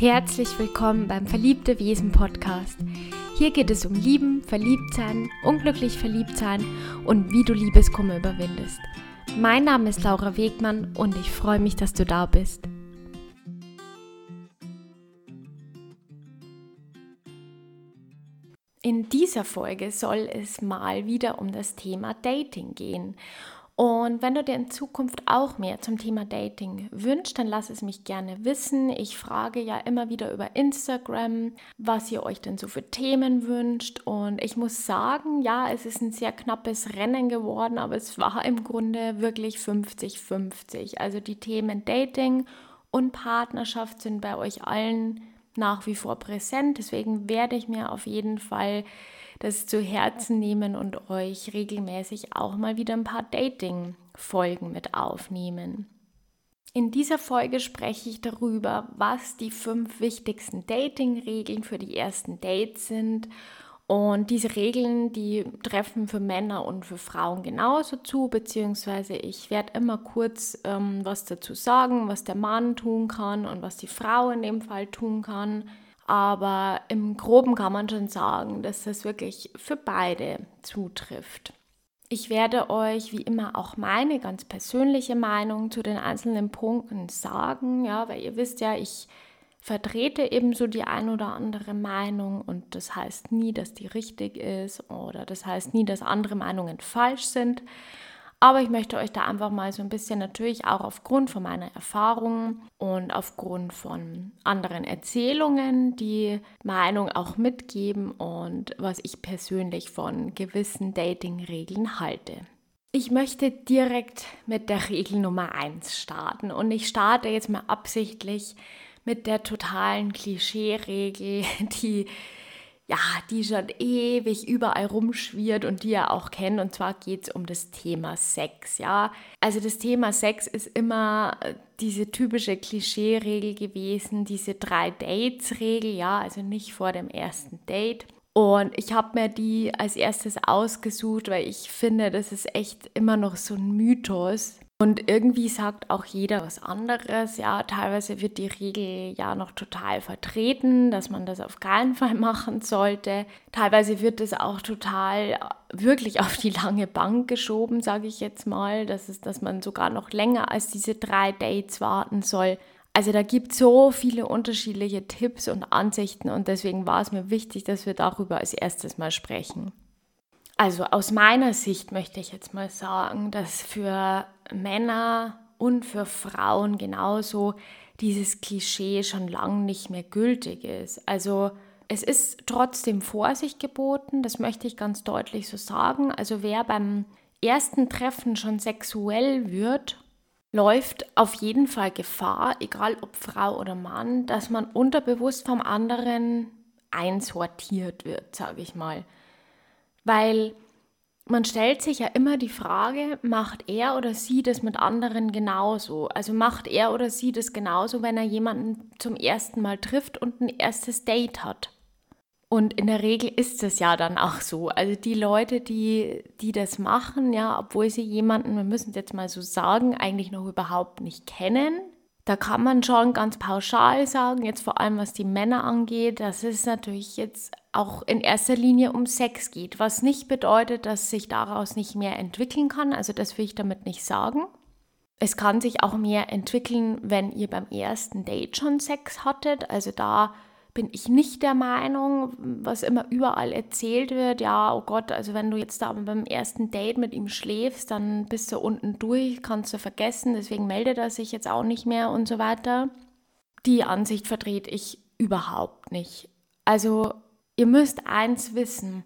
Herzlich willkommen beim Verliebte Wesen Podcast. Hier geht es um Lieben, Verliebtsein, unglücklich Verliebtsein und wie du Liebeskummer überwindest. Mein Name ist Laura Wegmann und ich freue mich, dass du da bist. In dieser Folge soll es mal wieder um das Thema Dating gehen. Und wenn du dir in Zukunft auch mehr zum Thema Dating wünschst, dann lass es mich gerne wissen. Ich frage ja immer wieder über Instagram, was ihr euch denn so für Themen wünscht. Und ich muss sagen, ja, es ist ein sehr knappes Rennen geworden, aber es war im Grunde wirklich 50-50. Also die Themen Dating und Partnerschaft sind bei euch allen nach wie vor präsent. Deswegen werde ich mir auf jeden Fall das zu Herzen nehmen und euch regelmäßig auch mal wieder ein paar Dating-Folgen mit aufnehmen. In dieser Folge spreche ich darüber, was die fünf wichtigsten Dating-Regeln für die ersten Dates sind. Und diese Regeln, die treffen für Männer und für Frauen genauso zu, beziehungsweise ich werde immer kurz ähm, was dazu sagen, was der Mann tun kann und was die Frau in dem Fall tun kann. Aber im groben kann man schon sagen, dass das wirklich für beide zutrifft. Ich werde euch wie immer auch meine ganz persönliche Meinung zu den einzelnen Punkten sagen, ja, weil ihr wisst ja, ich vertrete ebenso die ein oder andere Meinung und das heißt nie, dass die richtig ist oder das heißt nie, dass andere Meinungen falsch sind. Aber ich möchte euch da einfach mal so ein bisschen natürlich auch aufgrund von meiner Erfahrungen und aufgrund von anderen Erzählungen die Meinung auch mitgeben und was ich persönlich von gewissen Dating-Regeln halte. Ich möchte direkt mit der Regel Nummer 1 starten und ich starte jetzt mal absichtlich mit der totalen Klischee-Regel, die ja, die schon ewig überall rumschwirrt und die ihr auch kennt. Und zwar geht es um das Thema Sex, ja. Also das Thema Sex ist immer äh, diese typische Klischee-Regel gewesen, diese drei Dates-Regel, ja, also nicht vor dem ersten Date. Und ich habe mir die als erstes ausgesucht, weil ich finde, das ist echt immer noch so ein Mythos. Und irgendwie sagt auch jeder was anderes. Ja, teilweise wird die Regel ja noch total vertreten, dass man das auf keinen Fall machen sollte. Teilweise wird es auch total äh, wirklich auf die lange Bank geschoben, sage ich jetzt mal. Das ist, dass man sogar noch länger als diese drei Dates warten soll. Also da gibt es so viele unterschiedliche Tipps und Ansichten und deswegen war es mir wichtig, dass wir darüber als erstes mal sprechen. Also aus meiner Sicht möchte ich jetzt mal sagen, dass für Männer und für Frauen genauso dieses Klischee schon lange nicht mehr gültig ist. Also es ist trotzdem Vorsicht geboten, das möchte ich ganz deutlich so sagen. Also wer beim ersten Treffen schon sexuell wird, läuft auf jeden Fall Gefahr, egal ob Frau oder Mann, dass man unterbewusst vom anderen einsortiert wird, sage ich mal. Weil man stellt sich ja immer die Frage, macht er oder sie das mit anderen genauso? Also macht er oder sie das genauso, wenn er jemanden zum ersten Mal trifft und ein erstes Date hat? Und in der Regel ist es ja dann auch so. Also die Leute, die, die das machen, ja, obwohl sie jemanden, wir müssen es jetzt mal so sagen, eigentlich noch überhaupt nicht kennen, da kann man schon ganz pauschal sagen, jetzt vor allem was die Männer angeht, dass es natürlich jetzt auch in erster Linie um Sex geht, was nicht bedeutet, dass sich daraus nicht mehr entwickeln kann. Also das will ich damit nicht sagen. Es kann sich auch mehr entwickeln, wenn ihr beim ersten Date schon Sex hattet. Also da bin ich nicht der Meinung, was immer überall erzählt wird, ja, oh Gott, also wenn du jetzt da beim ersten Date mit ihm schläfst, dann bist du unten durch, kannst du vergessen, deswegen meldet er sich jetzt auch nicht mehr und so weiter. Die Ansicht vertrete ich überhaupt nicht. Also ihr müsst eins wissen,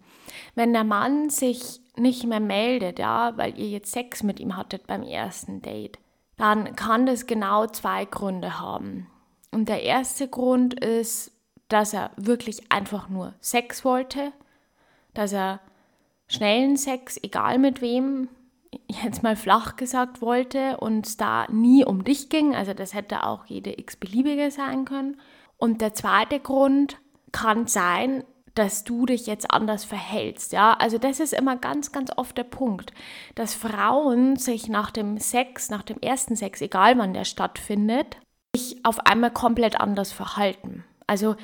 wenn der Mann sich nicht mehr meldet, ja, weil ihr jetzt Sex mit ihm hattet beim ersten Date, dann kann das genau zwei Gründe haben. Und der erste Grund ist, dass er wirklich einfach nur Sex wollte, dass er schnellen Sex, egal mit wem, jetzt mal flach gesagt wollte und da nie um dich ging. Also das hätte auch jede x-beliebige sein können. Und der zweite Grund kann sein, dass du dich jetzt anders verhältst, ja? Also das ist immer ganz ganz oft der Punkt, dass Frauen sich nach dem Sex, nach dem ersten Sex, egal wann der stattfindet, sich auf einmal komplett anders verhalten. Also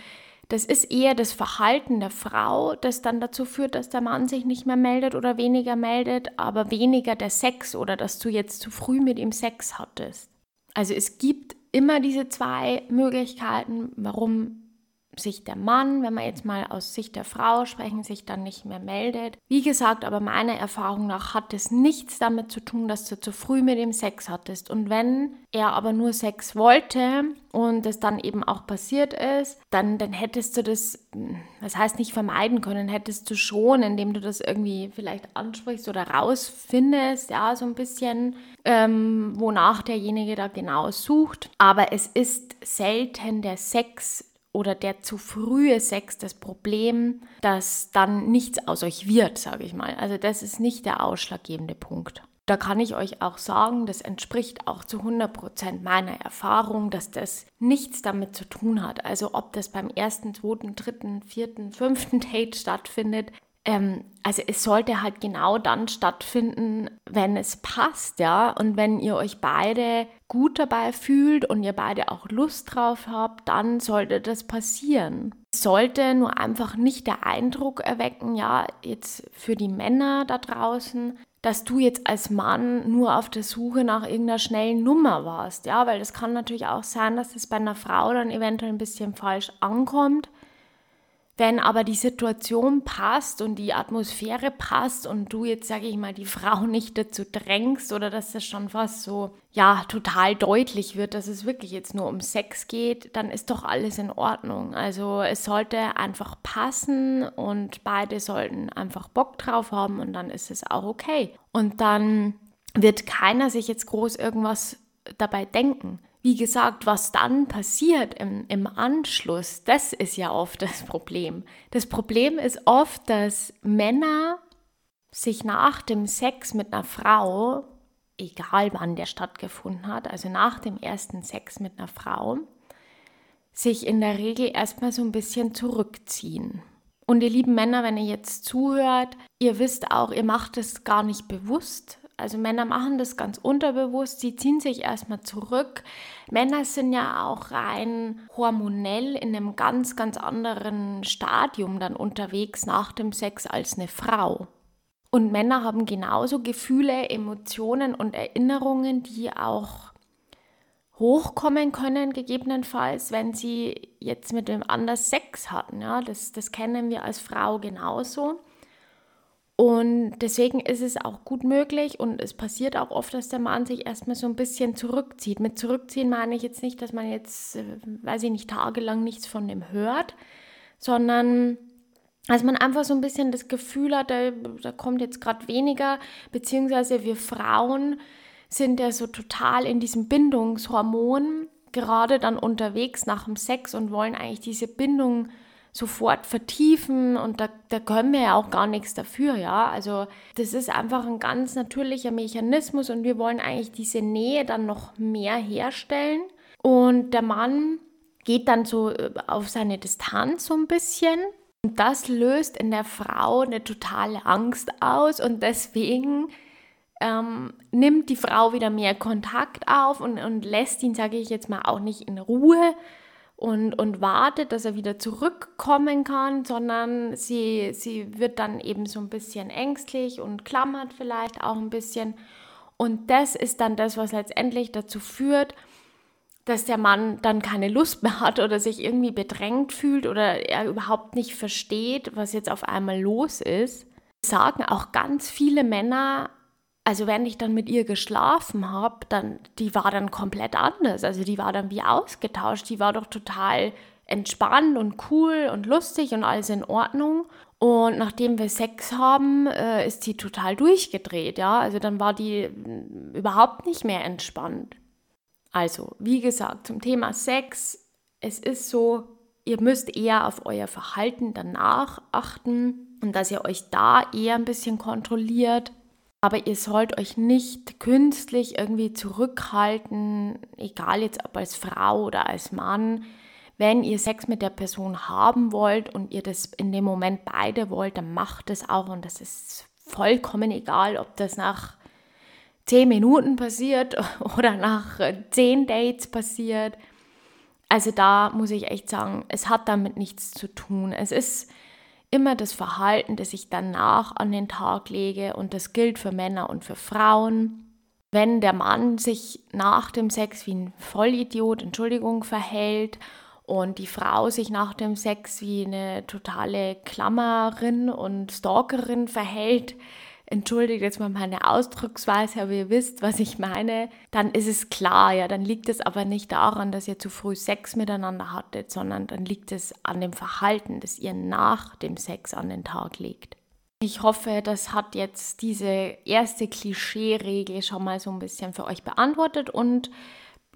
das ist eher das Verhalten der Frau, das dann dazu führt, dass der Mann sich nicht mehr meldet oder weniger meldet, aber weniger der Sex oder dass du jetzt zu früh mit ihm Sex hattest. Also es gibt immer diese zwei Möglichkeiten, warum sich der Mann, wenn wir jetzt mal aus Sicht der Frau sprechen, sich dann nicht mehr meldet. Wie gesagt, aber meiner Erfahrung nach hat es nichts damit zu tun, dass du zu früh mit ihm Sex hattest. Und wenn er aber nur Sex wollte und es dann eben auch passiert ist, dann, dann hättest du das, das heißt nicht vermeiden können, hättest du schon, indem du das irgendwie vielleicht ansprichst oder rausfindest, ja, so ein bisschen, ähm, wonach derjenige da genau sucht. Aber es ist selten der Sex oder der zu frühe Sex das Problem, dass dann nichts aus euch wird, sage ich mal. Also das ist nicht der ausschlaggebende Punkt. Da kann ich euch auch sagen, das entspricht auch zu 100% meiner Erfahrung, dass das nichts damit zu tun hat. Also ob das beim ersten, zweiten, dritten, vierten, fünften Date stattfindet, ähm, also es sollte halt genau dann stattfinden, wenn es passt, ja. Und wenn ihr euch beide gut dabei fühlt und ihr beide auch Lust drauf habt, dann sollte das passieren. Sollte nur einfach nicht der Eindruck erwecken, ja, jetzt für die Männer da draußen, dass du jetzt als Mann nur auf der Suche nach irgendeiner schnellen Nummer warst, ja, weil das kann natürlich auch sein, dass es bei einer Frau dann eventuell ein bisschen falsch ankommt wenn aber die Situation passt und die Atmosphäre passt und du jetzt, sage ich mal, die Frau nicht dazu drängst oder dass das schon fast so, ja, total deutlich wird, dass es wirklich jetzt nur um Sex geht, dann ist doch alles in Ordnung. Also es sollte einfach passen und beide sollten einfach Bock drauf haben und dann ist es auch okay. Und dann wird keiner sich jetzt groß irgendwas dabei denken. Wie gesagt, was dann passiert im, im Anschluss, das ist ja oft das Problem. Das Problem ist oft, dass Männer sich nach dem Sex mit einer Frau, egal wann der stattgefunden hat, also nach dem ersten Sex mit einer Frau, sich in der Regel erstmal so ein bisschen zurückziehen. Und ihr lieben Männer, wenn ihr jetzt zuhört, ihr wisst auch, ihr macht es gar nicht bewusst, also Männer machen das ganz unterbewusst, sie ziehen sich erstmal zurück. Männer sind ja auch rein hormonell in einem ganz, ganz anderen Stadium dann unterwegs nach dem Sex als eine Frau. Und Männer haben genauso Gefühle, Emotionen und Erinnerungen, die auch hochkommen können, gegebenenfalls, wenn sie jetzt mit dem anders Sex hatten. Ja, das, das kennen wir als Frau genauso. Und deswegen ist es auch gut möglich und es passiert auch oft, dass der Mann sich erstmal so ein bisschen zurückzieht. Mit zurückziehen meine ich jetzt nicht, dass man jetzt, äh, weiß ich nicht, tagelang nichts von dem hört, sondern dass man einfach so ein bisschen das Gefühl hat, da, da kommt jetzt gerade weniger, beziehungsweise wir Frauen sind ja so total in diesem Bindungshormon gerade dann unterwegs nach dem Sex und wollen eigentlich diese Bindung sofort vertiefen und da, da können wir ja auch gar nichts dafür, ja. Also das ist einfach ein ganz natürlicher Mechanismus und wir wollen eigentlich diese Nähe dann noch mehr herstellen. Und der Mann geht dann so äh, auf seine Distanz so ein bisschen. Und das löst in der Frau eine totale Angst aus und deswegen ähm, nimmt die Frau wieder mehr Kontakt auf und, und lässt ihn, sage ich jetzt mal, auch nicht in Ruhe, und, und wartet, dass er wieder zurückkommen kann, sondern sie, sie wird dann eben so ein bisschen ängstlich und klammert vielleicht auch ein bisschen. Und das ist dann das, was letztendlich dazu führt, dass der Mann dann keine Lust mehr hat oder sich irgendwie bedrängt fühlt oder er überhaupt nicht versteht, was jetzt auf einmal los ist. Sagen auch ganz viele Männer, also wenn ich dann mit ihr geschlafen habe, dann die war dann komplett anders. Also die war dann wie ausgetauscht. Die war doch total entspannt und cool und lustig und alles in Ordnung. Und nachdem wir Sex haben, äh, ist sie total durchgedreht, ja. Also dann war die mm, überhaupt nicht mehr entspannt. Also, wie gesagt, zum Thema Sex, es ist so, ihr müsst eher auf euer Verhalten danach achten und dass ihr euch da eher ein bisschen kontrolliert aber ihr sollt euch nicht künstlich irgendwie zurückhalten, egal jetzt ob als Frau oder als Mann. Wenn ihr Sex mit der Person haben wollt und ihr das in dem Moment beide wollt, dann macht es auch und das ist vollkommen egal, ob das nach zehn Minuten passiert oder nach zehn Dates passiert. Also da muss ich echt sagen, es hat damit nichts zu tun. Es ist immer das Verhalten, das ich danach an den Tag lege und das gilt für Männer und für Frauen. Wenn der Mann sich nach dem Sex wie ein Vollidiot, Entschuldigung, verhält und die Frau sich nach dem Sex wie eine totale Klammerin und Stalkerin verhält, entschuldigt jetzt mal meine Ausdrucksweise, aber ihr wisst, was ich meine, dann ist es klar, ja, dann liegt es aber nicht daran, dass ihr zu früh Sex miteinander hattet, sondern dann liegt es an dem Verhalten, das ihr nach dem Sex an den Tag legt. Ich hoffe, das hat jetzt diese erste Klischee-Regel schon mal so ein bisschen für euch beantwortet und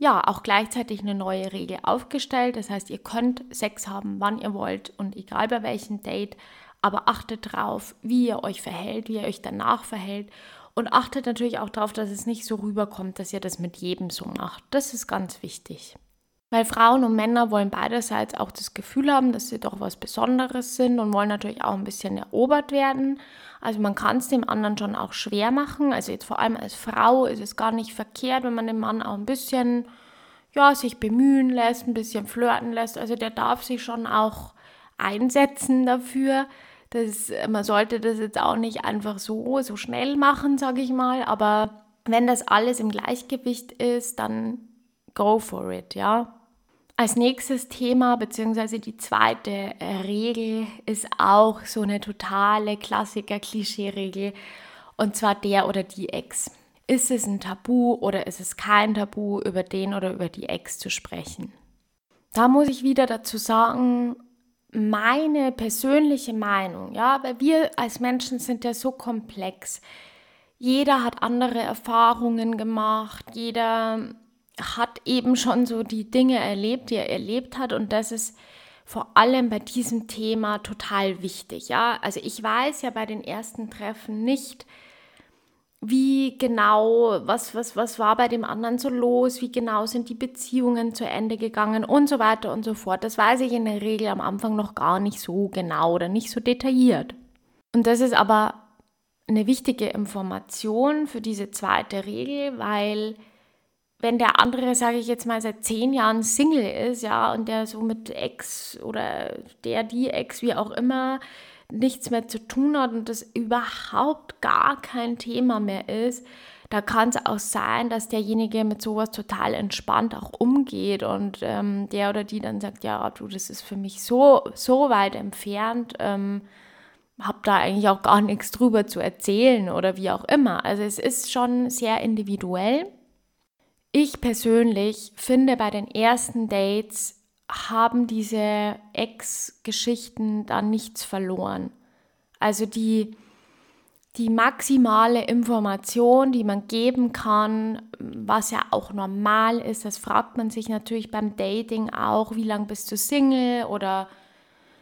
ja, auch gleichzeitig eine neue Regel aufgestellt. Das heißt, ihr könnt Sex haben, wann ihr wollt und egal bei welchem Date, aber achtet drauf, wie ihr euch verhält, wie ihr euch danach verhält und achtet natürlich auch darauf, dass es nicht so rüberkommt, dass ihr das mit jedem so macht. Das ist ganz wichtig. Weil Frauen und Männer wollen beiderseits auch das Gefühl haben, dass sie doch was Besonderes sind und wollen natürlich auch ein bisschen erobert werden. Also man kann es dem anderen schon auch schwer machen. Also jetzt vor allem als Frau ist es gar nicht verkehrt, wenn man dem Mann auch ein bisschen, ja, sich bemühen lässt, ein bisschen flirten lässt. Also der darf sich schon auch einsetzen dafür. Das, man sollte das jetzt auch nicht einfach so, so schnell machen, sage ich mal. Aber wenn das alles im Gleichgewicht ist, dann go for it, ja. Als nächstes Thema, beziehungsweise die zweite äh, Regel, ist auch so eine totale Klassiker-Klischee-Regel, und zwar der oder die Ex. Ist es ein Tabu oder ist es kein Tabu, über den oder über die Ex zu sprechen? Da muss ich wieder dazu sagen, meine persönliche Meinung, ja, weil wir als Menschen sind ja so komplex. Jeder hat andere Erfahrungen gemacht, jeder hat eben schon so die Dinge erlebt, die er erlebt hat und das ist vor allem bei diesem Thema total wichtig, ja? Also ich weiß ja bei den ersten Treffen nicht, wie genau, was, was, was war bei dem anderen so los, wie genau sind die Beziehungen zu Ende gegangen und so weiter und so fort. Das weiß ich in der Regel am Anfang noch gar nicht so genau oder nicht so detailliert. Und das ist aber eine wichtige Information für diese zweite Regel, weil wenn der andere, sage ich jetzt mal, seit zehn Jahren Single ist, ja, und der so mit Ex oder der, die Ex, wie auch immer, nichts mehr zu tun hat und das überhaupt gar kein Thema mehr ist, da kann es auch sein, dass derjenige mit sowas total entspannt auch umgeht und ähm, der oder die dann sagt, ja, du, das ist für mich so, so weit entfernt, ähm, habe da eigentlich auch gar nichts drüber zu erzählen oder wie auch immer. Also es ist schon sehr individuell. Ich persönlich finde bei den ersten Dates haben diese Ex-Geschichten da nichts verloren. Also die, die maximale Information, die man geben kann, was ja auch normal ist, das fragt man sich natürlich beim Dating auch, wie lange bist du Single oder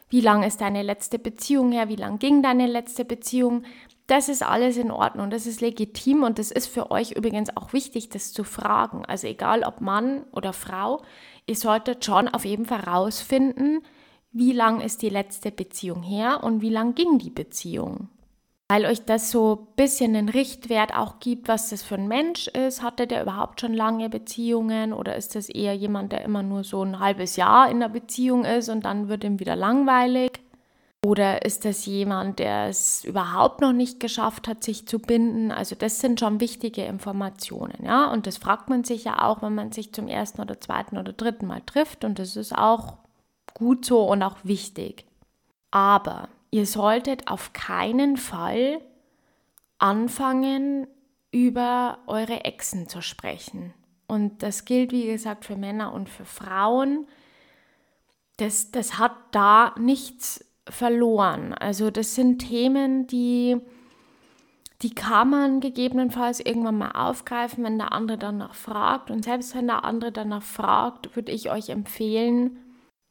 wie lange ist deine letzte Beziehung her, wie lange ging deine letzte Beziehung. Das ist alles in Ordnung, das ist legitim und das ist für euch übrigens auch wichtig, das zu fragen. Also egal ob Mann oder Frau, ihr solltet schon auf jeden Fall rausfinden, wie lang ist die letzte Beziehung her und wie lang ging die Beziehung. Weil euch das so ein bisschen den Richtwert auch gibt, was das für ein Mensch ist. Hatte der überhaupt schon lange Beziehungen oder ist das eher jemand, der immer nur so ein halbes Jahr in der Beziehung ist und dann wird ihm wieder langweilig? Oder ist das jemand, der es überhaupt noch nicht geschafft hat, sich zu binden? Also das sind schon wichtige Informationen, ja. Und das fragt man sich ja auch, wenn man sich zum ersten oder zweiten oder dritten Mal trifft. Und das ist auch gut so und auch wichtig. Aber ihr solltet auf keinen Fall anfangen, über eure Exen zu sprechen. Und das gilt, wie gesagt, für Männer und für Frauen. Das, das hat da nichts verloren. Also das sind Themen, die, die kann man gegebenenfalls irgendwann mal aufgreifen, wenn der andere danach fragt. Und selbst wenn der andere danach fragt, würde ich euch empfehlen,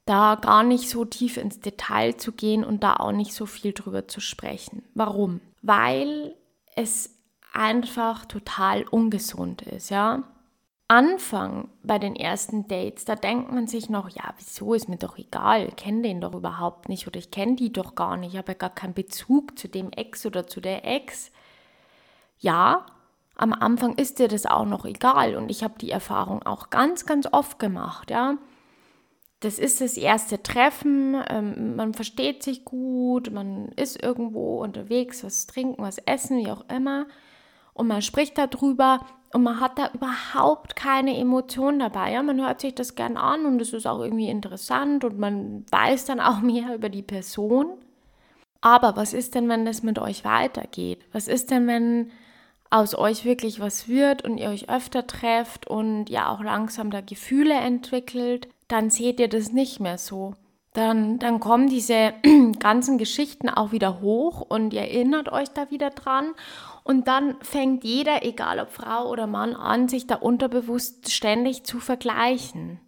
da gar nicht so tief ins Detail zu gehen und da auch nicht so viel drüber zu sprechen. Warum? Weil es einfach total ungesund ist, ja. Anfang bei den ersten Dates, da denkt man sich noch, ja, wieso ist mir doch egal, ich kenne den doch überhaupt nicht oder ich kenne die doch gar nicht, ich habe ja gar keinen Bezug zu dem Ex oder zu der Ex. Ja, am Anfang ist dir das auch noch egal und ich habe die Erfahrung auch ganz, ganz oft gemacht, ja. das ist das erste Treffen, ähm, man versteht sich gut, man ist irgendwo unterwegs, was trinken, was essen, wie auch immer. Und man spricht darüber und man hat da überhaupt keine Emotion dabei. Ja? Man hört sich das gern an und es ist auch irgendwie interessant und man weiß dann auch mehr über die Person. Aber was ist denn, wenn das mit euch weitergeht? Was ist denn, wenn aus euch wirklich was wird und ihr euch öfter trefft und ja auch langsam da Gefühle entwickelt? dann seht ihr das nicht mehr so. Dann, dann kommen diese ganzen Geschichten auch wieder hoch und ihr erinnert euch da wieder dran. Und dann fängt jeder, egal ob Frau oder Mann, an, sich da unterbewusst ständig zu vergleichen.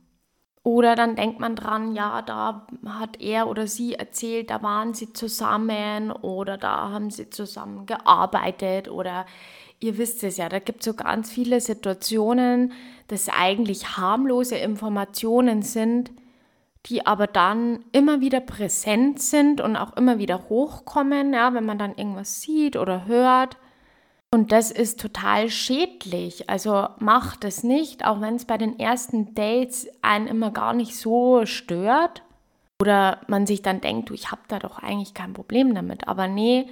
Oder dann denkt man dran, ja, da hat er oder sie erzählt, da waren sie zusammen oder da haben sie zusammen gearbeitet oder ihr wisst es ja, da gibt es so ganz viele Situationen, dass eigentlich harmlose Informationen sind, die aber dann immer wieder präsent sind und auch immer wieder hochkommen, ja, wenn man dann irgendwas sieht oder hört. Und das ist total schädlich. Also macht es nicht, auch wenn es bei den ersten Dates einen immer gar nicht so stört. Oder man sich dann denkt, du, ich habe da doch eigentlich kein Problem damit. Aber nee,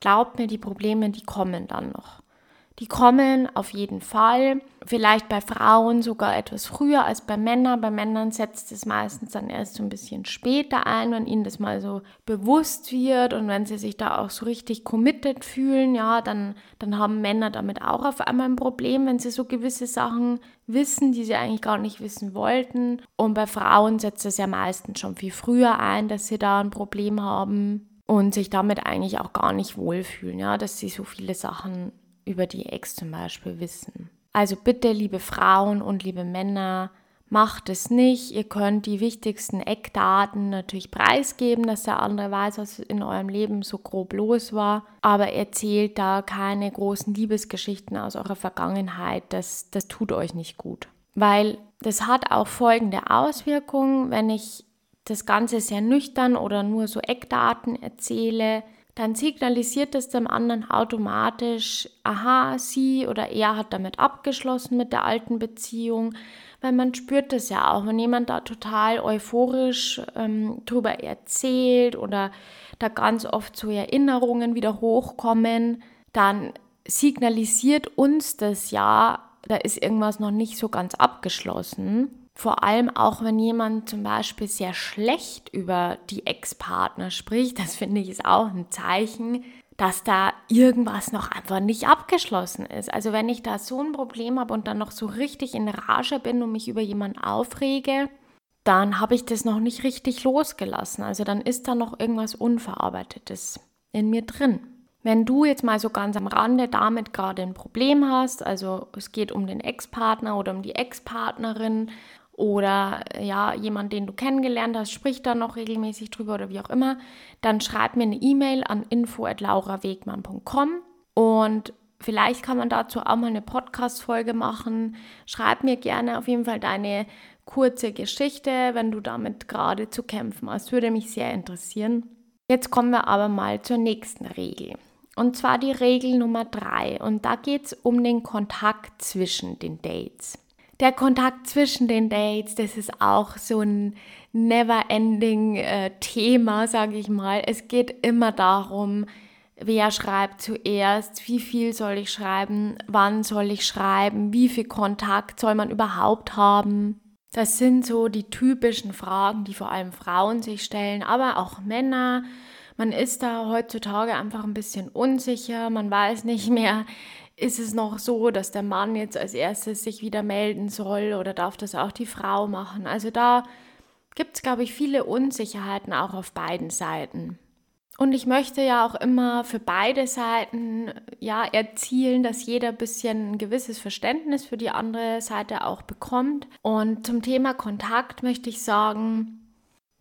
glaubt mir, die Probleme, die kommen dann noch. Die kommen auf jeden Fall. Vielleicht bei Frauen sogar etwas früher als bei Männern. Bei Männern setzt es meistens dann erst so ein bisschen später ein, wenn ihnen das mal so bewusst wird und wenn sie sich da auch so richtig committed fühlen, ja, dann, dann haben Männer damit auch auf einmal ein Problem, wenn sie so gewisse Sachen wissen, die sie eigentlich gar nicht wissen wollten. Und bei Frauen setzt es ja meistens schon viel früher ein, dass sie da ein Problem haben und sich damit eigentlich auch gar nicht wohlfühlen, ja, dass sie so viele Sachen über die Ex zum Beispiel wissen. Also bitte, liebe Frauen und liebe Männer, macht es nicht. Ihr könnt die wichtigsten Eckdaten natürlich preisgeben, dass der andere weiß, was in eurem Leben so grob los war. Aber erzählt da keine großen Liebesgeschichten aus eurer Vergangenheit. Das, das tut euch nicht gut. Weil das hat auch folgende Auswirkungen, wenn ich das Ganze sehr nüchtern oder nur so Eckdaten erzähle, dann signalisiert es dem anderen automatisch, aha, sie oder er hat damit abgeschlossen mit der alten Beziehung, weil man spürt das ja auch, wenn jemand da total euphorisch ähm, drüber erzählt oder da ganz oft so Erinnerungen wieder hochkommen, dann signalisiert uns das ja, da ist irgendwas noch nicht so ganz abgeschlossen. Vor allem auch, wenn jemand zum Beispiel sehr schlecht über die Ex-Partner spricht, das finde ich ist auch ein Zeichen, dass da irgendwas noch einfach nicht abgeschlossen ist. Also wenn ich da so ein Problem habe und dann noch so richtig in Rage bin und mich über jemanden aufrege, dann habe ich das noch nicht richtig losgelassen. Also dann ist da noch irgendwas Unverarbeitetes in mir drin. Wenn du jetzt mal so ganz am Rande damit gerade ein Problem hast, also es geht um den Ex-Partner oder um die Ex-Partnerin oder ja, jemand, den du kennengelernt hast, spricht da noch regelmäßig drüber oder wie auch immer, dann schreib mir eine E-Mail an info@laurawegmann.com und vielleicht kann man dazu auch mal eine Podcast Folge machen. Schreib mir gerne auf jeden Fall deine kurze Geschichte, wenn du damit gerade zu kämpfen hast, würde mich sehr interessieren. Jetzt kommen wir aber mal zur nächsten Regel. Und zwar die Regel Nummer drei. Und da geht es um den Kontakt zwischen den Dates der Kontakt zwischen den Dates, das ist auch so ein never-ending äh, sage ich mal. Es geht immer darum, wer schreibt zuerst, wie viel soll ich schreiben, wann soll ich schreiben, wie viel Kontakt soll man überhaupt haben. Das sind so die typischen Fragen, die vor allem Frauen sich stellen, aber auch Männer. Man ist da heutzutage einfach ein bisschen unsicher, man weiß nicht mehr, ist es noch so, dass der Mann jetzt als erstes sich wieder melden soll oder darf das auch die Frau machen? Also da gibt es, glaube ich, viele Unsicherheiten auch auf beiden Seiten. Und ich möchte ja auch immer für beide Seiten ja erzielen, dass jeder ein bisschen ein gewisses Verständnis für die andere Seite auch bekommt. Und zum Thema Kontakt möchte ich sagen,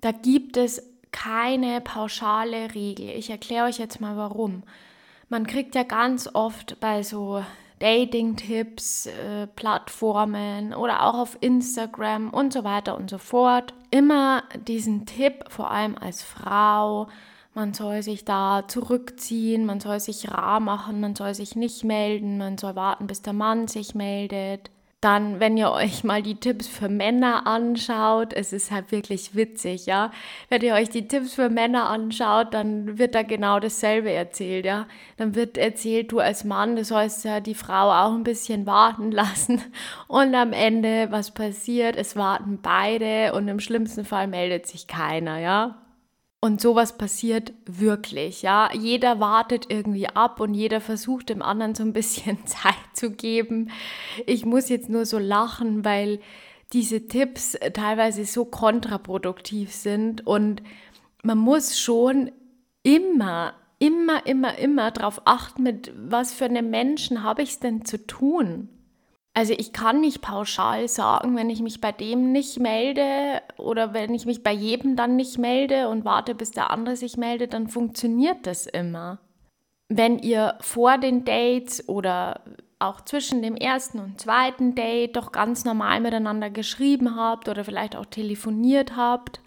da gibt es keine pauschale Regel. Ich erkläre euch jetzt mal warum. Man kriegt ja ganz oft bei so Dating-Tipps, äh, Plattformen oder auch auf Instagram und so weiter und so fort immer diesen Tipp, vor allem als Frau, man soll sich da zurückziehen, man soll sich rar machen, man soll sich nicht melden, man soll warten, bis der Mann sich meldet. Dann, wenn ihr euch mal die Tipps für Männer anschaut, es ist halt wirklich witzig, ja. Wenn ihr euch die Tipps für Männer anschaut, dann wird da genau dasselbe erzählt, ja. Dann wird erzählt, du als Mann, du sollst ja die Frau auch ein bisschen warten lassen. Und am Ende, was passiert? Es warten beide und im schlimmsten Fall meldet sich keiner, ja. Und sowas passiert wirklich, ja. Jeder wartet irgendwie ab und jeder versucht dem anderen so ein bisschen Zeit zu geben. Ich muss jetzt nur so lachen, weil diese Tipps teilweise so kontraproduktiv sind und man muss schon immer, immer, immer, immer darauf achten, mit was für einem Menschen habe ich es denn zu tun. Also ich kann nicht pauschal sagen, wenn ich mich bei dem nicht melde oder wenn ich mich bei jedem dann nicht melde und warte, bis der andere sich meldet, dann funktioniert das immer. Wenn ihr vor den Dates oder auch zwischen dem ersten und zweiten Date doch ganz normal miteinander geschrieben habt oder vielleicht auch telefoniert habt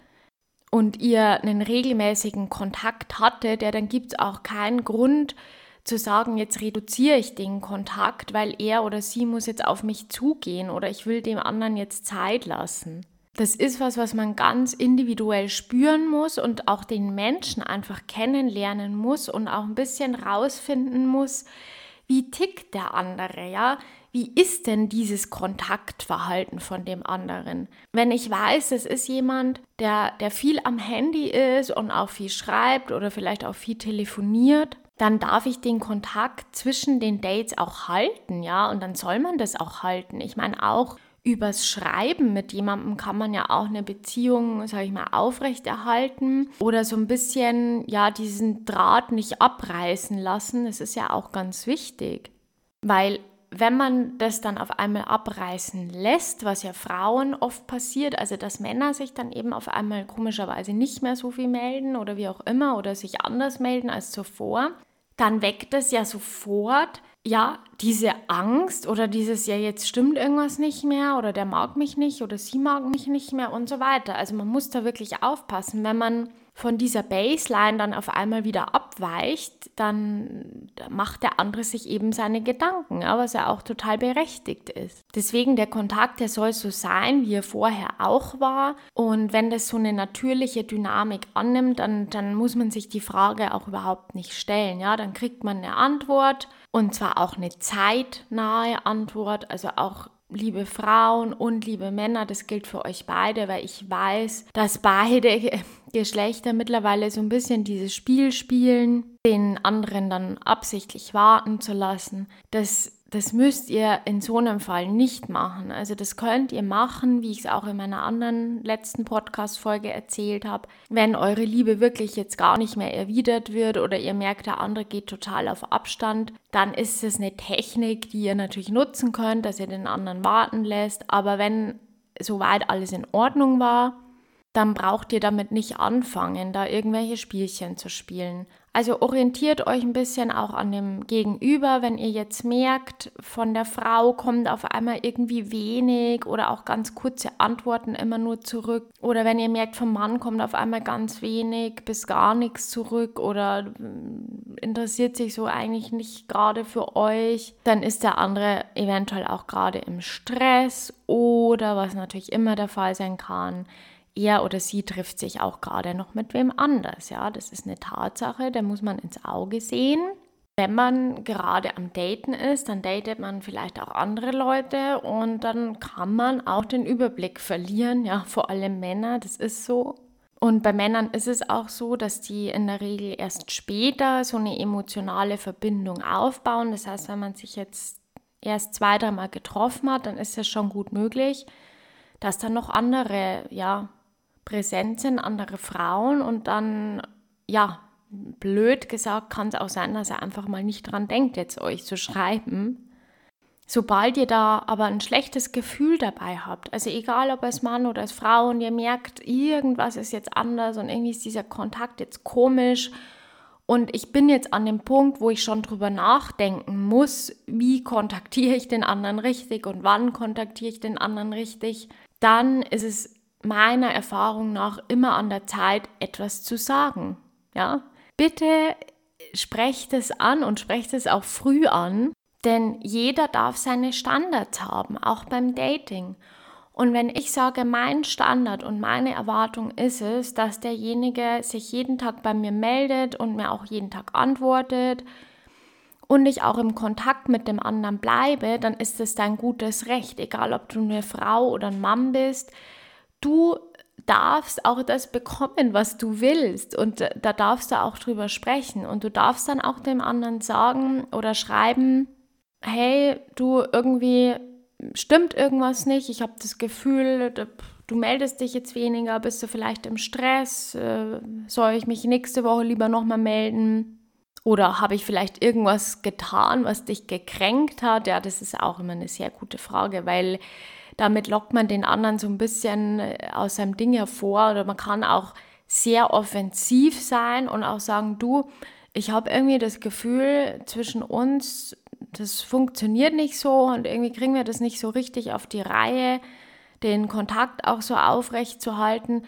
und ihr einen regelmäßigen Kontakt hattet, ja, dann gibt es auch keinen Grund, zu sagen, jetzt reduziere ich den Kontakt, weil er oder sie muss jetzt auf mich zugehen oder ich will dem anderen jetzt Zeit lassen. Das ist was, was man ganz individuell spüren muss und auch den Menschen einfach kennenlernen muss und auch ein bisschen rausfinden muss, wie tickt der andere, ja? Wie ist denn dieses Kontaktverhalten von dem anderen? Wenn ich weiß, es ist jemand, der, der viel am Handy ist und auch viel schreibt oder vielleicht auch viel telefoniert, dann darf ich den Kontakt zwischen den Dates auch halten, ja, und dann soll man das auch halten. Ich meine, auch übers Schreiben mit jemandem kann man ja auch eine Beziehung, sage ich mal, aufrechterhalten oder so ein bisschen, ja, diesen Draht nicht abreißen lassen. Das ist ja auch ganz wichtig, weil wenn man das dann auf einmal abreißen lässt, was ja Frauen oft passiert, also dass Männer sich dann eben auf einmal komischerweise nicht mehr so viel melden oder wie auch immer oder sich anders melden als zuvor, dann weckt es ja sofort, ja, diese Angst oder dieses, ja, jetzt stimmt irgendwas nicht mehr oder der mag mich nicht oder sie mag mich nicht mehr und so weiter. Also man muss da wirklich aufpassen, wenn man von dieser Baseline dann auf einmal wieder abweicht, dann macht der andere sich eben seine Gedanken, was ja auch total berechtigt ist. Deswegen der Kontakt, der soll so sein, wie er vorher auch war. Und wenn das so eine natürliche Dynamik annimmt, dann, dann muss man sich die Frage auch überhaupt nicht stellen. Ja, dann kriegt man eine Antwort und zwar auch eine zeitnahe Antwort, also auch liebe Frauen und liebe Männer, das gilt für euch beide, weil ich weiß, dass beide Geschlechter mittlerweile so ein bisschen dieses Spiel spielen, den anderen dann absichtlich warten zu lassen. Das das müsst ihr in so einem Fall nicht machen. Also das könnt ihr machen, wie ich es auch in meiner anderen letzten Podcast-Folge erzählt habe. Wenn eure Liebe wirklich jetzt gar nicht mehr erwidert wird oder ihr merkt, der andere geht total auf Abstand, dann ist es eine Technik, die ihr natürlich nutzen könnt, dass ihr den anderen warten lässt. Aber wenn soweit alles in Ordnung war, dann braucht ihr damit nicht anfangen, da irgendwelche Spielchen zu spielen. Also orientiert euch ein bisschen auch an dem Gegenüber, wenn ihr jetzt merkt, von der Frau kommt auf einmal irgendwie wenig oder auch ganz kurze Antworten immer nur zurück. Oder wenn ihr merkt, vom Mann kommt auf einmal ganz wenig bis gar nichts zurück oder mm, interessiert sich so eigentlich nicht gerade für euch, dann ist der andere eventuell auch gerade im Stress oder was natürlich immer der Fall sein kann, er oder sie trifft sich auch gerade noch mit wem anders. Ja, das ist eine Tatsache, da muss man ins Auge sehen. Wenn man gerade am Daten ist, dann datet man vielleicht auch andere Leute und dann kann man auch den Überblick verlieren. Ja, vor allem Männer, das ist so. Und bei Männern ist es auch so, dass die in der Regel erst später so eine emotionale Verbindung aufbauen. Das heißt, wenn man sich jetzt erst zwei, dreimal getroffen hat, dann ist es schon gut möglich, dass dann noch andere, ja, präsent sind, andere Frauen und dann, ja, blöd gesagt, kann es auch sein, dass er einfach mal nicht dran denkt, jetzt euch zu schreiben. Sobald ihr da aber ein schlechtes Gefühl dabei habt, also egal ob als Mann oder als Frau und ihr merkt, irgendwas ist jetzt anders und irgendwie ist dieser Kontakt jetzt komisch und ich bin jetzt an dem Punkt, wo ich schon drüber nachdenken muss, wie kontaktiere ich den anderen richtig und wann kontaktiere ich den anderen richtig, dann ist es meiner Erfahrung nach immer an der Zeit, etwas zu sagen. Ja? Bitte sprecht es an und sprecht es auch früh an, Denn jeder darf seine Standards haben, auch beim Dating. Und wenn ich sage, mein Standard und meine Erwartung ist es, dass derjenige sich jeden Tag bei mir meldet und mir auch jeden Tag antwortet und ich auch im Kontakt mit dem anderen bleibe, dann ist es dein gutes Recht, egal ob du eine Frau oder ein Mann bist. Du darfst auch das bekommen, was du willst. Und da darfst du auch drüber sprechen. Und du darfst dann auch dem anderen sagen oder schreiben, hey, du irgendwie stimmt irgendwas nicht, ich habe das Gefühl, du meldest dich jetzt weniger, bist du vielleicht im Stress, äh, soll ich mich nächste Woche lieber nochmal melden? Oder habe ich vielleicht irgendwas getan, was dich gekränkt hat? Ja, das ist auch immer eine sehr gute Frage, weil damit lockt man den anderen so ein bisschen äh, aus seinem Ding hervor oder man kann auch sehr offensiv sein und auch sagen, du, ich habe irgendwie das Gefühl, zwischen uns das funktioniert nicht so und irgendwie kriegen wir das nicht so richtig auf die Reihe, den Kontakt auch so aufrecht zu halten.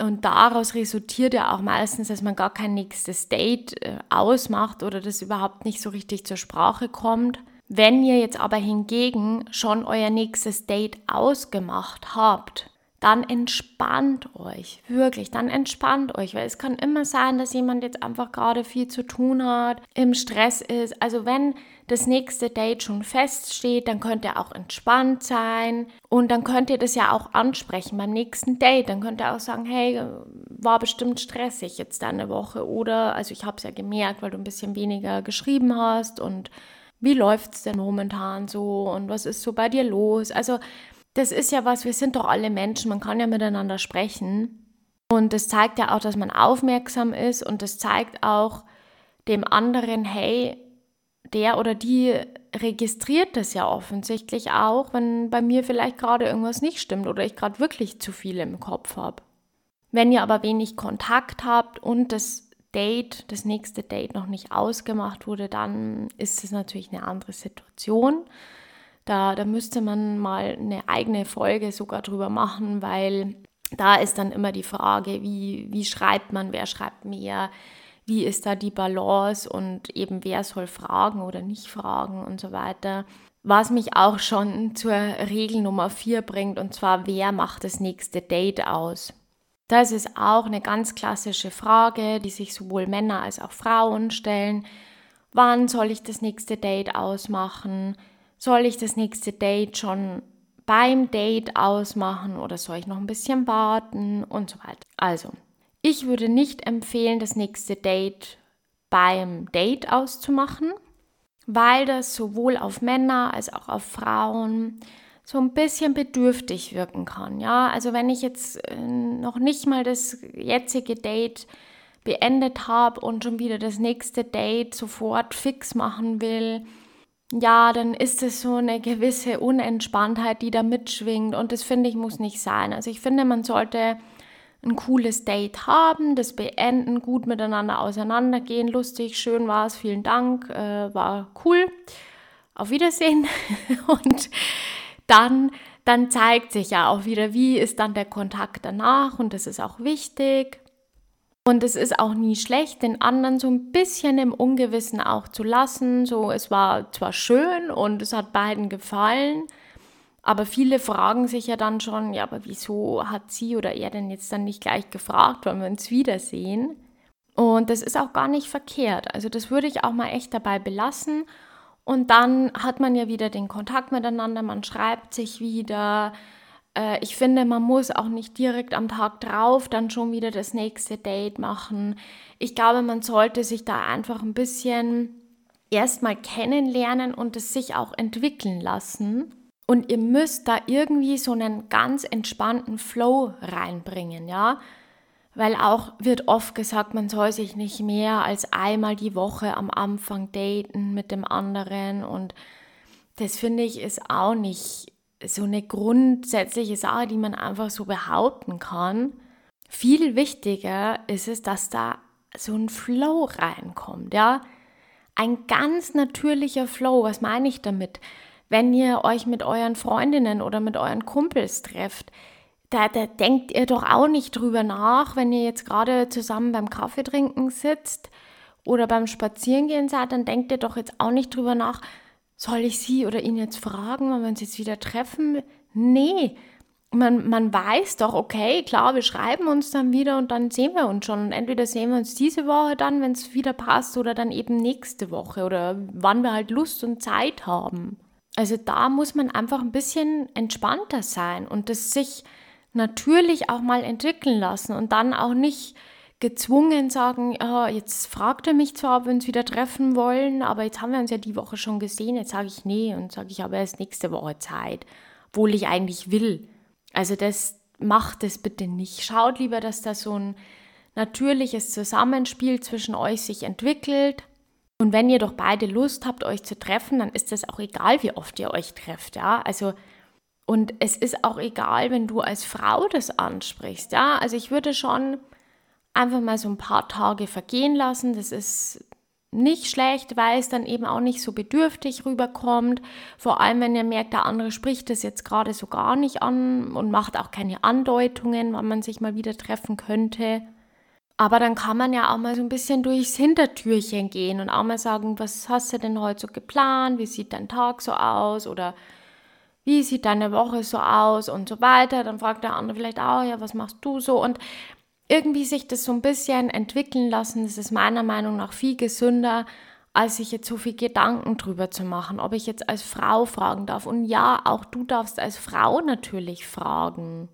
Und daraus resultiert ja auch meistens, dass man gar kein nächstes Date äh, ausmacht oder das überhaupt nicht so richtig zur Sprache kommt. Wenn ihr jetzt aber hingegen schon euer nächstes Date ausgemacht habt, dann entspannt euch, wirklich, dann entspannt euch, weil es kann immer sein, dass jemand jetzt einfach gerade viel zu tun hat, im Stress ist. Also wenn das nächste Date schon feststeht, dann könnt ihr auch entspannt sein und dann könnt ihr das ja auch ansprechen beim nächsten Date. Dann könnt ihr auch sagen, hey, war bestimmt stressig jetzt eine Woche oder, also ich habe es ja gemerkt, weil du ein bisschen weniger geschrieben hast und wie läuft es denn momentan so und was ist so bei dir los? Also das ist ja was, wir sind doch alle Menschen, man kann ja miteinander sprechen. Und das zeigt ja auch, dass man aufmerksam ist und das zeigt auch dem anderen, hey, der oder die registriert das ja offensichtlich auch, wenn bei mir vielleicht gerade irgendwas nicht stimmt oder ich gerade wirklich zu viel im Kopf habe. Wenn ihr aber wenig Kontakt habt und das Date, das nächste Date noch nicht ausgemacht wurde, dann ist es natürlich eine andere Situation. Da, da müsste man mal eine eigene Folge sogar drüber machen, weil da ist dann immer die Frage, wie, wie schreibt man, wer schreibt mehr, wie ist da die Balance und eben wer soll fragen oder nicht fragen und so weiter. Was mich auch schon zur Regel Nummer 4 bringt, und zwar, wer macht das nächste Date aus? Das ist auch eine ganz klassische Frage, die sich sowohl Männer als auch Frauen stellen. Wann soll ich das nächste Date ausmachen? Soll ich das nächste Date schon beim Date ausmachen oder soll ich noch ein bisschen warten und so weiter? Also, ich würde nicht empfehlen, das nächste Date beim Date auszumachen, weil das sowohl auf Männer als auch auf Frauen so ein bisschen bedürftig wirken kann. Ja, also wenn ich jetzt äh, noch nicht mal das jetzige Date beendet habe und schon wieder das nächste Date sofort fix machen will, ja, dann ist es so eine gewisse Unentspanntheit, die da mitschwingt und das finde ich muss nicht sein. Also ich finde, man sollte ein cooles Date haben, das beenden, gut miteinander auseinandergehen, lustig, schön war es, vielen Dank, äh, war cool, auf Wiedersehen und dann, dann zeigt sich ja auch wieder, wie ist dann der Kontakt danach und das ist auch wichtig. Und es ist auch nie schlecht, den anderen so ein bisschen im Ungewissen auch zu lassen. So, es war zwar schön und es hat beiden gefallen, aber viele fragen sich ja dann schon, ja, aber wieso hat sie oder er denn jetzt dann nicht gleich gefragt, wollen wir uns wiedersehen? Und das ist auch gar nicht verkehrt. Also das würde ich auch mal echt dabei belassen. Und dann hat man ja wieder den Kontakt miteinander, man schreibt sich wieder, äh, ich finde, man muss auch nicht direkt am Tag drauf dann schon wieder das nächste Date machen. Ich glaube, man sollte sich da einfach ein bisschen erstmal kennenlernen und es sich auch entwickeln lassen. Und ihr müsst da irgendwie so einen ganz entspannten Flow reinbringen, ja. Weil auch wird oft gesagt, man soll sich nicht mehr als einmal die Woche am Anfang daten mit dem anderen. Und das finde ich ist auch nicht so eine grundsätzliche Sache, die man einfach so behaupten kann. Viel wichtiger ist es, dass da so ein Flow reinkommt, ja. Ein ganz natürlicher Flow, was meine ich damit? Wenn ihr euch mit euren Freundinnen oder mit euren Kumpels trefft, da, da denkt ihr doch auch nicht drüber nach, wenn ihr jetzt gerade zusammen beim Kaffee trinken sitzt oder beim Spazierengehen seid, dann denkt ihr doch jetzt auch nicht drüber nach, soll ich sie oder ihn jetzt fragen, wenn wir uns jetzt wieder treffen? Nee, man, man weiß doch, okay, klar, wir schreiben uns dann wieder und dann sehen wir uns schon. Und entweder sehen wir uns diese Woche dann, wenn es wieder passt, oder dann eben nächste Woche oder wann wir halt Lust und Zeit haben. Also da muss man einfach ein bisschen entspannter sein und das sich natürlich auch mal entwickeln lassen und dann auch nicht gezwungen sagen, ja, jetzt fragt er mich zwar, ob wir uns wieder treffen wollen, aber jetzt haben wir uns ja die Woche schon gesehen, jetzt sage ich nee und sage ich aber erst nächste Woche Zeit, obwohl ich eigentlich will. Also das macht es bitte nicht. Schaut lieber, dass da so ein natürliches Zusammenspiel zwischen euch sich entwickelt. Und wenn ihr doch beide Lust habt, euch zu treffen, dann ist das auch egal, wie oft ihr euch trefft, ja. Also und es ist auch egal, wenn du als Frau das ansprichst, ja. Also ich würde schon einfach mal so ein paar Tage vergehen lassen. Das ist nicht schlecht, weil es dann eben auch nicht so bedürftig rüberkommt. Vor allem, wenn ihr merkt, der andere spricht das jetzt gerade so gar nicht an und macht auch keine Andeutungen, wann man sich mal wieder treffen könnte. Aber dann kann man ja auch mal so ein bisschen durchs Hintertürchen gehen und auch mal sagen, was hast du denn heute so geplant? Wie sieht dein Tag so aus? Oder wie sieht deine Woche so aus? Und so weiter. Dann fragt der andere vielleicht auch, ja, was machst du so? Und irgendwie sich das so ein bisschen entwickeln lassen, das ist meiner Meinung nach viel gesünder, als sich jetzt so viel Gedanken drüber zu machen, ob ich jetzt als Frau fragen darf. Und ja, auch du darfst als Frau natürlich fragen.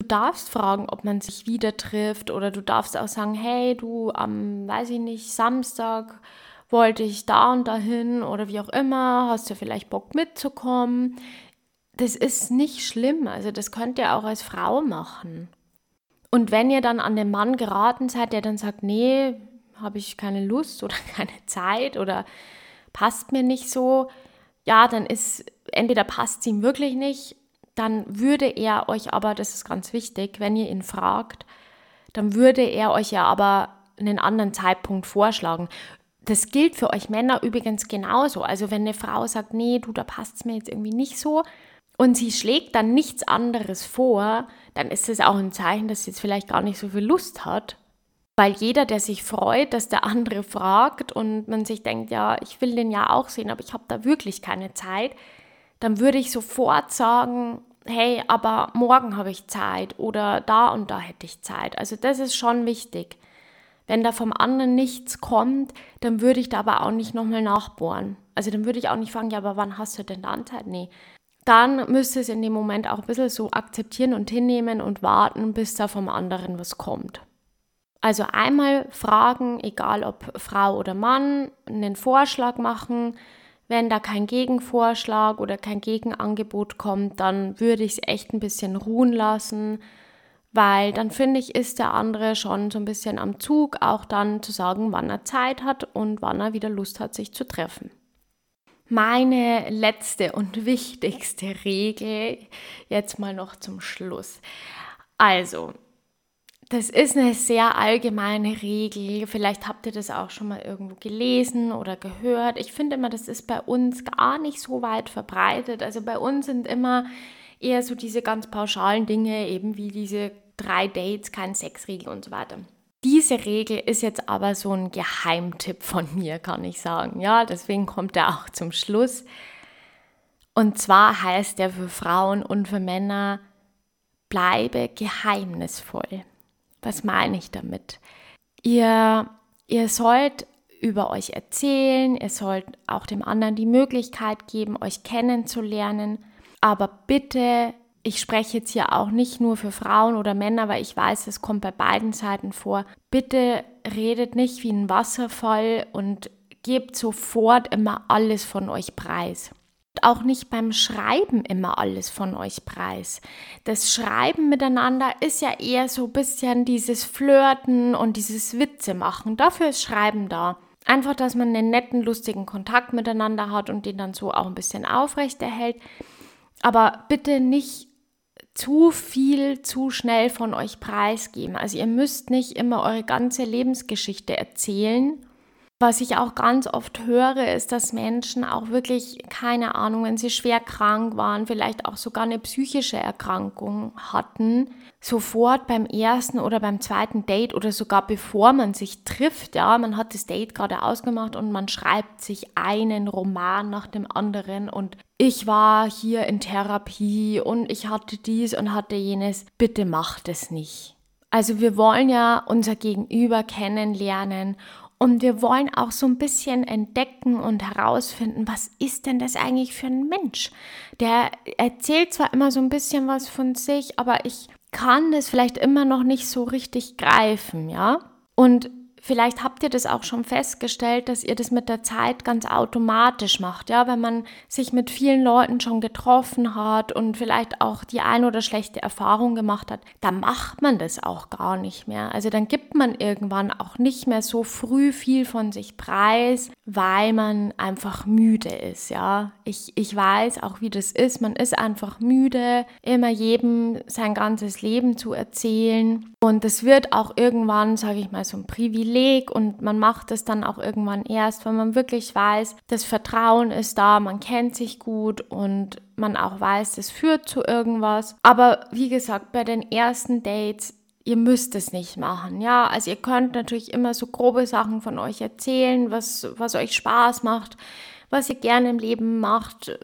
Du darfst fragen, ob man sich wieder trifft oder du darfst auch sagen, hey, du am, weiß ich nicht, Samstag wollte ich da und dahin oder wie auch immer, hast du vielleicht Bock mitzukommen? Das ist nicht schlimm, also das könnt ihr auch als Frau machen. Und wenn ihr dann an den Mann geraten seid, der dann sagt, nee, habe ich keine Lust oder keine Zeit oder passt mir nicht so, ja, dann ist entweder passt es ihm wirklich nicht, dann würde er euch aber, das ist ganz wichtig, wenn ihr ihn fragt, dann würde er euch ja aber einen anderen Zeitpunkt vorschlagen. Das gilt für euch Männer übrigens genauso. Also wenn eine Frau sagt, nee, du, da passt es mir jetzt irgendwie nicht so, und sie schlägt dann nichts anderes vor, dann ist es auch ein Zeichen, dass sie jetzt vielleicht gar nicht so viel Lust hat. Weil jeder, der sich freut, dass der andere fragt und man sich denkt, ja, ich will den ja auch sehen, aber ich habe da wirklich keine Zeit, dann würde ich sofort sagen, hey, aber morgen habe ich Zeit oder da und da hätte ich Zeit. Also das ist schon wichtig. Wenn da vom anderen nichts kommt, dann würde ich da aber auch nicht nochmal nachbohren. Also dann würde ich auch nicht fragen, ja, aber wann hast du denn dann Zeit? Nee, dann müsst ihr es in dem Moment auch ein bisschen so akzeptieren und hinnehmen und warten, bis da vom anderen was kommt. Also einmal fragen, egal ob Frau oder Mann, einen Vorschlag machen. Wenn da kein Gegenvorschlag oder kein Gegenangebot kommt, dann würde ich es echt ein bisschen ruhen lassen, weil dann finde ich, ist der andere schon so ein bisschen am Zug, auch dann zu sagen, wann er Zeit hat und wann er wieder Lust hat, sich zu treffen meine letzte und wichtigste Regel jetzt mal noch zum Schluss. Also, das ist eine sehr allgemeine Regel. Vielleicht habt ihr das auch schon mal irgendwo gelesen oder gehört. Ich finde immer, das ist bei uns gar nicht so weit verbreitet. Also bei uns sind immer eher so diese ganz pauschalen Dinge, eben wie diese drei Dates, kein Sexregel und so weiter. Diese Regel ist jetzt aber so ein Geheimtipp von mir, kann ich sagen. Ja, deswegen kommt er auch zum Schluss. Und zwar heißt er für Frauen und für Männer, bleibe geheimnisvoll. Was meine ich damit? Ihr, ihr sollt über euch erzählen, ihr sollt auch dem anderen die Möglichkeit geben, euch kennenzulernen, aber bitte ich spreche jetzt hier auch nicht nur für Frauen oder Männer, weil ich weiß, es kommt bei beiden Seiten vor. Bitte redet nicht wie ein Wasserfall und gebt sofort immer alles von euch preis. Und auch nicht beim Schreiben immer alles von euch preis. Das Schreiben miteinander ist ja eher so ein bisschen dieses Flirten und dieses Witze machen. Dafür ist Schreiben da. Einfach, dass man einen netten, lustigen Kontakt miteinander hat und den dann so auch ein bisschen aufrechterhält. Aber bitte nicht zu viel zu schnell von euch preisgeben. Also ihr müsst nicht immer eure ganze Lebensgeschichte erzählen, Was ich auch ganz oft höre, ist, dass Menschen auch wirklich, keine Ahnung, wenn sie schwer krank waren, vielleicht auch sogar eine psychische Erkrankung hatten, sofort beim ersten oder beim zweiten Date oder sogar bevor man sich trifft, ja, man hat das Date gerade ausgemacht und man schreibt sich einen Roman nach dem anderen und ich war hier in Therapie und ich hatte dies und hatte jenes. Bitte macht es nicht. Also wir wollen ja unser Gegenüber kennenlernen und wir wollen auch so ein bisschen entdecken und herausfinden, was ist denn das eigentlich für ein Mensch? Der erzählt zwar immer so ein bisschen was von sich, aber ich kann das vielleicht immer noch nicht so richtig greifen, ja? Und Vielleicht habt ihr das auch schon festgestellt, dass ihr das mit der Zeit ganz automatisch macht, ja, wenn man sich mit vielen Leuten schon getroffen hat und vielleicht auch die ein oder schlechte Erfahrung gemacht hat, dann macht man das auch gar nicht mehr. Also dann gibt man irgendwann auch nicht mehr so früh viel von sich preis, weil man einfach müde ist, ja. Ich, ich weiß auch, wie das ist. Man ist einfach müde, immer jedem sein ganzes Leben zu erzählen. Und das wird auch irgendwann, sage ich mal, so ein Privileg und man macht es dann auch irgendwann erst, wenn man wirklich weiß, das Vertrauen ist da, man kennt sich gut und man auch weiß, das führt zu irgendwas. Aber wie gesagt, bei den ersten Dates ihr müsst es nicht machen. Ja, also ihr könnt natürlich immer so grobe Sachen von euch erzählen, was, was euch Spaß macht, was ihr gerne im Leben macht,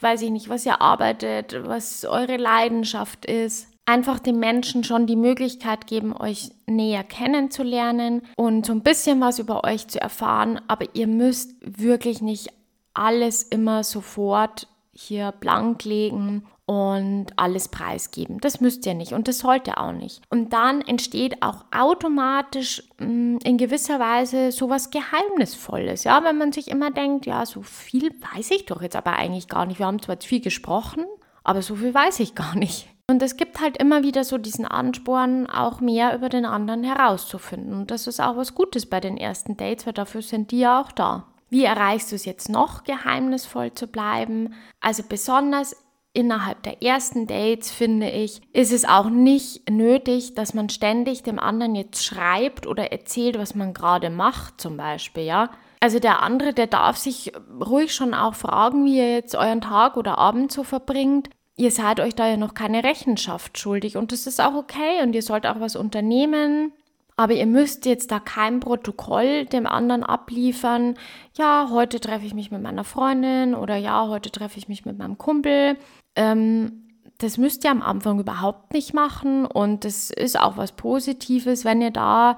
weiß ich nicht, was ihr arbeitet, was eure Leidenschaft ist. Einfach den Menschen schon die Möglichkeit geben, euch näher kennenzulernen und so ein bisschen was über euch zu erfahren. Aber ihr müsst wirklich nicht alles immer sofort hier blank legen und alles preisgeben. Das müsst ihr nicht und das sollte auch nicht. Und dann entsteht auch automatisch mm, in gewisser Weise sowas Geheimnisvolles. Ja, wenn man sich immer denkt, ja, so viel weiß ich doch jetzt aber eigentlich gar nicht. Wir haben zwar viel gesprochen, aber so viel weiß ich gar nicht. Und es gibt halt immer wieder so diesen Ansporn, auch mehr über den anderen herauszufinden. Und das ist auch was Gutes bei den ersten Dates, weil dafür sind die ja auch da. Wie erreichst du es jetzt noch, geheimnisvoll zu bleiben? Also besonders innerhalb der ersten Dates, finde ich, ist es auch nicht nötig, dass man ständig dem anderen jetzt schreibt oder erzählt, was man gerade macht, zum Beispiel, ja. Also der andere, der darf sich ruhig schon auch fragen, wie ihr jetzt euren Tag oder Abend so verbringt. Ihr seid euch da ja noch keine Rechenschaft schuldig und das ist auch okay und ihr sollt auch was unternehmen. Aber ihr müsst jetzt da kein Protokoll dem anderen abliefern. Ja, heute treffe ich mich mit meiner Freundin oder ja, heute treffe ich mich mit meinem Kumpel. Ähm, das müsst ihr am Anfang überhaupt nicht machen und das ist auch was Positives, wenn ihr da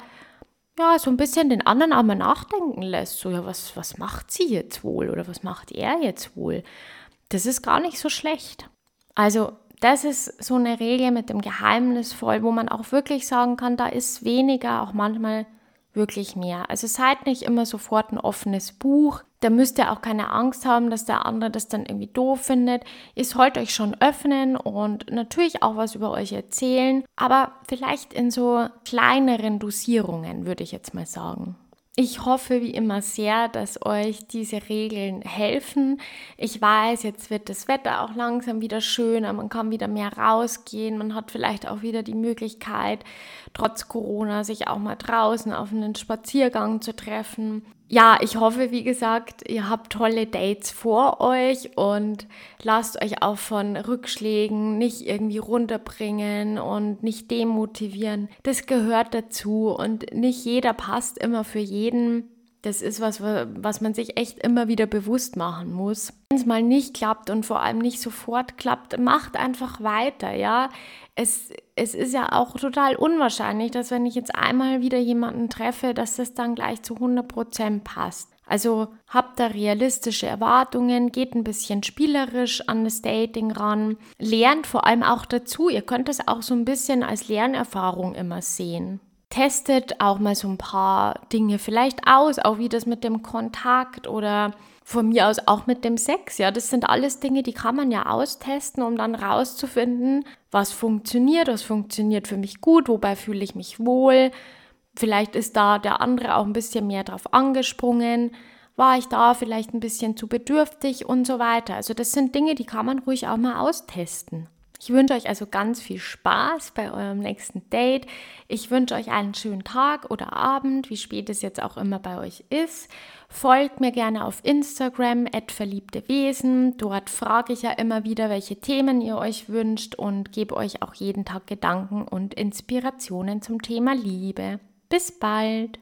ja so ein bisschen den anderen auch mal nachdenken lässt. So, ja, was, was macht sie jetzt wohl oder was macht er jetzt wohl? Das ist gar nicht so schlecht. Also das ist so eine Regel mit dem Geheimnisvoll, wo man auch wirklich sagen kann, da ist weniger, auch manchmal wirklich mehr. Also seid nicht immer sofort ein offenes Buch. Da müsst ihr auch keine Angst haben, dass der andere das dann irgendwie doof findet. Ihr sollt euch schon öffnen und natürlich auch was über euch erzählen, aber vielleicht in so kleineren Dosierungen, würde ich jetzt mal sagen. Ich hoffe wie immer sehr, dass euch diese Regeln helfen. Ich weiß, jetzt wird das Wetter auch langsam wieder schöner, man kann wieder mehr rausgehen, man hat vielleicht auch wieder die Möglichkeit, trotz Corona sich auch mal draußen auf einen Spaziergang zu treffen ja, ich hoffe, wie gesagt, ihr habt tolle Dates vor euch und lasst euch auch von Rückschlägen nicht irgendwie runterbringen und nicht demotivieren. Das gehört dazu und nicht jeder passt immer für jeden. Das ist was, was man sich echt immer wieder bewusst machen muss. Wenn es mal nicht klappt und vor allem nicht sofort klappt, macht einfach weiter, ja. Es, es ist ja auch total unwahrscheinlich, dass wenn ich jetzt einmal wieder jemanden treffe, dass das dann gleich zu 100% passt. Also habt da realistische Erwartungen, geht ein bisschen spielerisch an das Dating ran, lernt vor allem auch dazu. Ihr könnt das auch so ein bisschen als Lernerfahrung immer sehen testet auch mal so ein paar Dinge vielleicht aus, auch wie das mit dem Kontakt oder von mir aus auch mit dem Sex. Ja, das sind alles Dinge, die kann man ja austesten, um dann rauszufinden, was funktioniert, was funktioniert für mich gut, wobei fühle ich mich wohl. Vielleicht ist da der andere auch ein bisschen mehr drauf angesprungen. War ich da vielleicht ein bisschen zu bedürftig und so weiter. Also das sind Dinge, die kann man ruhig auch mal austesten. Ich wünsche euch also ganz viel Spaß bei eurem nächsten Date. Ich wünsche euch einen schönen Tag oder Abend, wie spät es jetzt auch immer bei euch ist. Folgt mir gerne auf Instagram, verliebte Wesen. Dort frage ich ja immer wieder, welche Themen ihr euch wünscht und gebe euch auch jeden Tag Gedanken und Inspirationen zum Thema Liebe. Bis bald!